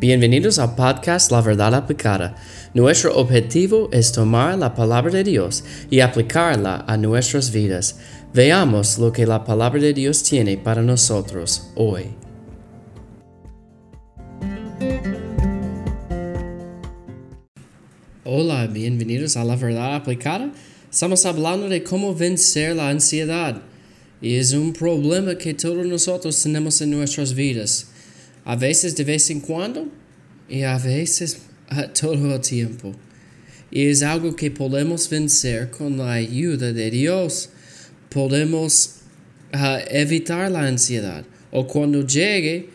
Bienvenidos al podcast La Verdad Aplicada. Nuestro objetivo es tomar la palabra de Dios y aplicarla a nuestras vidas. Veamos lo que la palabra de Dios tiene para nosotros hoy. Hola, bienvenidos a La Verdad Aplicada. Estamos hablando de cómo vencer la ansiedad. Y es un problema que todos nosotros tenemos en nuestras vidas a veces de vez en cuando y a veces todo el tiempo. Y es algo que podemos vencer con la ayuda de Dios. Podemos ah, evitar la ansiedad. O cuando llegue,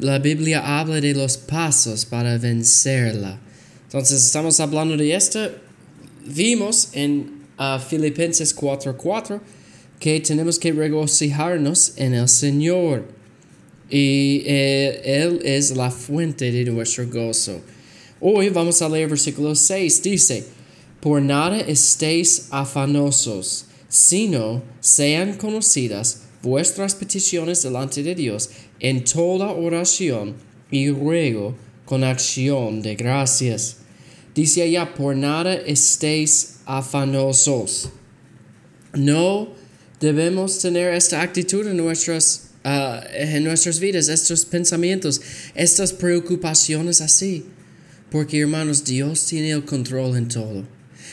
la Biblia habla de los pasos para vencerla. Entonces estamos hablando de esto. Vimos en uh, Filipenses 4:4 que tenemos que regocijarnos en el Señor y eh, Él es la fuente de nuestro gozo. Hoy vamos a leer versículo 6. Dice, por nada estéis afanosos, sino sean conocidas vuestras peticiones delante de Dios en toda oración y ruego con acción de gracias. Dice allá, por nada estéis afanosos. No debemos tener esta actitud en nuestras Ah, en nuestras vidas, estos pensamientos, estas preocupaciones así. Porque hermanos, Dios tiene el control en todo.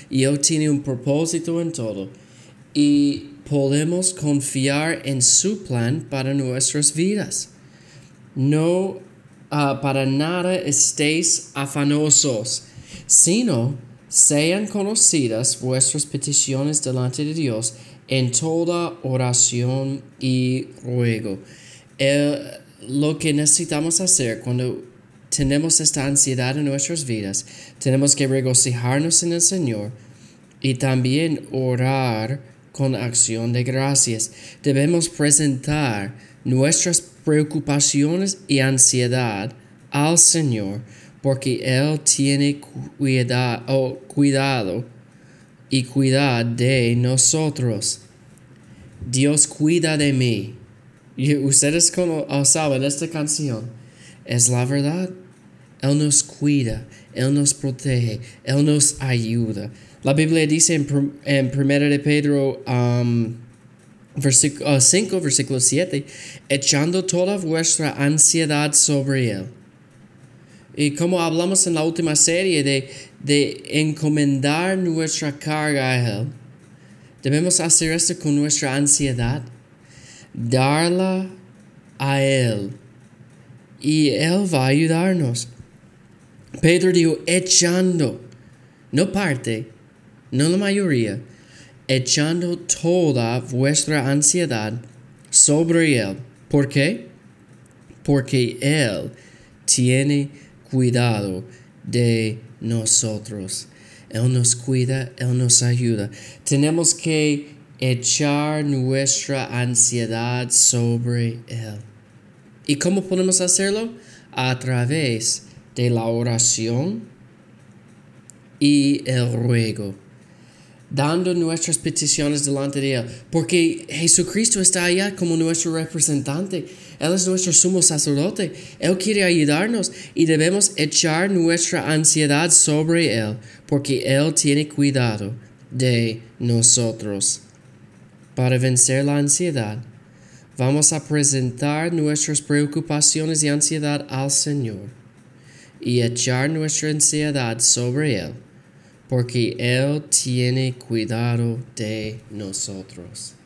Y Él tiene un propósito en todo. Y podemos confiar en su plan para nuestras vidas. No ah, para nada estéis afanosos, sino sean conocidas vuestras peticiones delante de Dios en toda oración y ruego. lo que necesitamos hacer cuando tenemos esta ansiedad en nuestras vidas, tenemos que regocijarnos en el Señor y también orar con acción de gracias. Debemos presentar nuestras preocupaciones y ansiedad al Señor porque Él tiene cuidado, cuidado y cuida de nosotros. Dios cuida de mí. Y ustedes como oh, saben esta canción es la verdad. Él nos cuida, Él nos protege, Él nos ayuda. La Biblia dice en, 1 de Pedro um, versículo, 5, versículo 7, echando toda vuestra ansiedad sobre Él. Y como hablamos en la última serie de, de encomendar nuestra carga a Él, debemos hacer esto con nuestra ansiedad, darla a Él y Él va a ayudarnos. Pedro dijo, echando, no parte, no la mayoría, echando toda vuestra ansiedad sobre Él. ¿Por qué? Porque Él tiene cuidado de nosotros. Él nos cuida, Él nos ayuda. Tenemos que echar nuestra ansiedad sobre Él. ¿Y cómo podemos hacerlo? A través de la oración y el ruego dando nuestras peticiones delante de Él, porque Jesucristo está allá como nuestro representante. Él es nuestro sumo sacerdote. Él quiere ayudarnos y debemos echar nuestra ansiedad sobre Él, porque Él tiene cuidado de nosotros. Para vencer la ansiedad, vamos a presentar nuestras preocupaciones y ansiedad al Señor y echar nuestra ansiedad sobre Él porque Él tiene cuidado de nosotros.